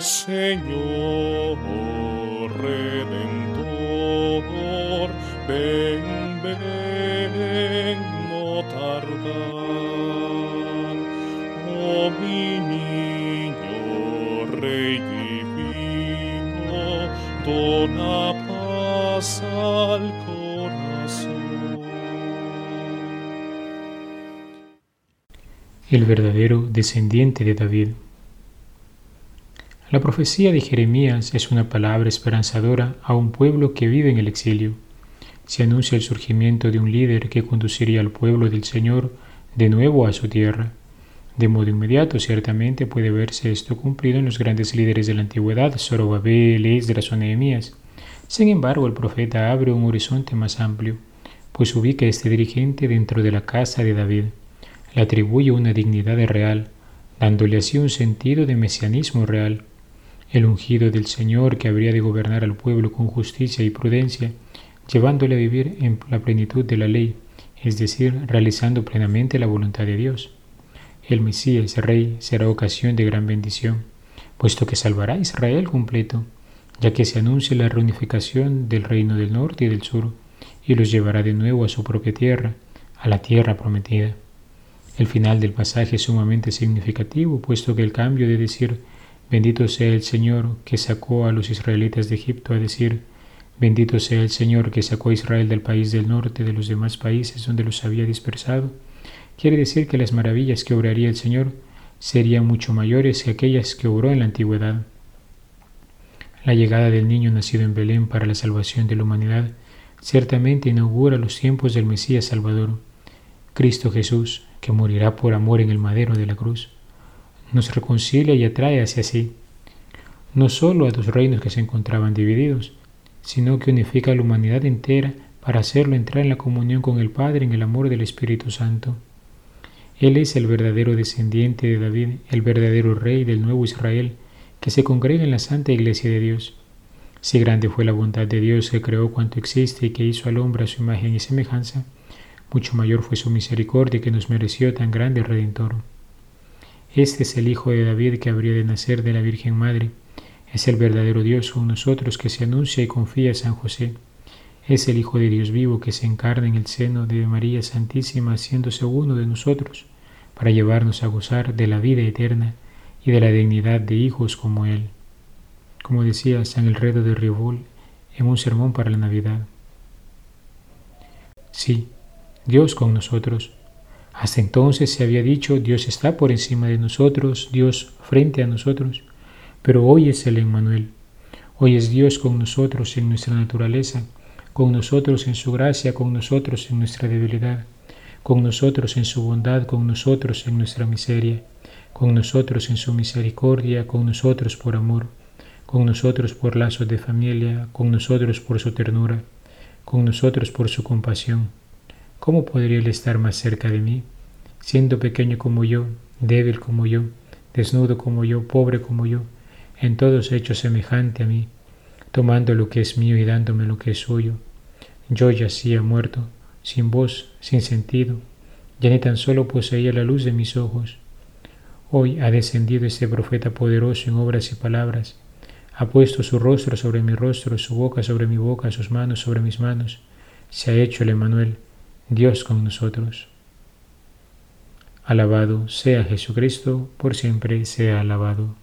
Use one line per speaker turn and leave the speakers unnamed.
Señor Redentor, ven, ven, no tardar. Oh mi niño Rey divino, dona paz al corazón.
El verdadero descendiente de David. La profecía de Jeremías es una palabra esperanzadora a un pueblo que vive en el exilio. Se anuncia el surgimiento de un líder que conduciría al pueblo del Señor de nuevo a su tierra. De modo inmediato, ciertamente puede verse esto cumplido en los grandes líderes de la antigüedad, Zorobabel, Esdras o Nehemías. Sin embargo, el profeta abre un horizonte más amplio, pues ubica a este dirigente dentro de la casa de David. Le atribuye una dignidad real, dándole así un sentido de mesianismo real el ungido del Señor que habría de gobernar al pueblo con justicia y prudencia, llevándole a vivir en la plenitud de la ley, es decir, realizando plenamente la voluntad de Dios. El Mesías, Rey, será ocasión de gran bendición, puesto que salvará a Israel completo, ya que se anuncia la reunificación del reino del norte y del sur, y los llevará de nuevo a su propia tierra, a la tierra prometida. El final del pasaje es sumamente significativo, puesto que el cambio de decir Bendito sea el Señor que sacó a los israelitas de Egipto, a decir, bendito sea el Señor que sacó a Israel del país del norte, de los demás países donde los había dispersado. Quiere decir que las maravillas que obraría el Señor serían mucho mayores que aquellas que obró en la antigüedad. La llegada del niño nacido en Belén para la salvación de la humanidad ciertamente inaugura los tiempos del Mesías Salvador, Cristo Jesús, que morirá por amor en el madero de la cruz nos reconcilia y atrae hacia sí, no solo a dos reinos que se encontraban divididos, sino que unifica a la humanidad entera para hacerlo entrar en la comunión con el Padre en el amor del Espíritu Santo. Él es el verdadero descendiente de David, el verdadero rey del nuevo Israel, que se congrega en la Santa Iglesia de Dios. Si grande fue la bondad de Dios que creó cuanto existe y que hizo al hombre a su imagen y semejanza, mucho mayor fue su misericordia que nos mereció tan grande Redentor. Este es el Hijo de David que habría de nacer de la Virgen Madre. Es el verdadero Dios con nosotros que se anuncia y confía a San José. Es el Hijo de Dios vivo que se encarna en el seno de María Santísima haciéndose uno de nosotros para llevarnos a gozar de la vida eterna y de la dignidad de hijos como Él. Como decía San Elredo de Ribol en un sermón para la Navidad. Sí, Dios con nosotros hasta entonces se había dicho, Dios está por encima de nosotros, Dios frente a nosotros, pero hoy es el Emmanuel. Hoy es Dios con nosotros en nuestra naturaleza, con nosotros en su gracia, con nosotros en nuestra debilidad, con nosotros en su bondad, con nosotros en nuestra miseria, con nosotros en su misericordia, con nosotros por amor, con nosotros por lazos de familia, con nosotros por su ternura, con nosotros por su compasión ¿Cómo podría Él estar más cerca de mí, siendo pequeño como yo, débil como yo, desnudo como yo, pobre como yo, en todos hechos semejante a mí, tomando lo que es mío y dándome lo que es suyo? Yo yacía muerto, sin voz, sin sentido, ya ni tan solo poseía la luz de mis ojos. Hoy ha descendido este profeta poderoso en obras y palabras, ha puesto su rostro sobre mi rostro, su boca sobre mi boca, sus manos sobre mis manos, se ha hecho el Emanuel, Dios con nosotros. Alabado sea Jesucristo, por siempre sea alabado.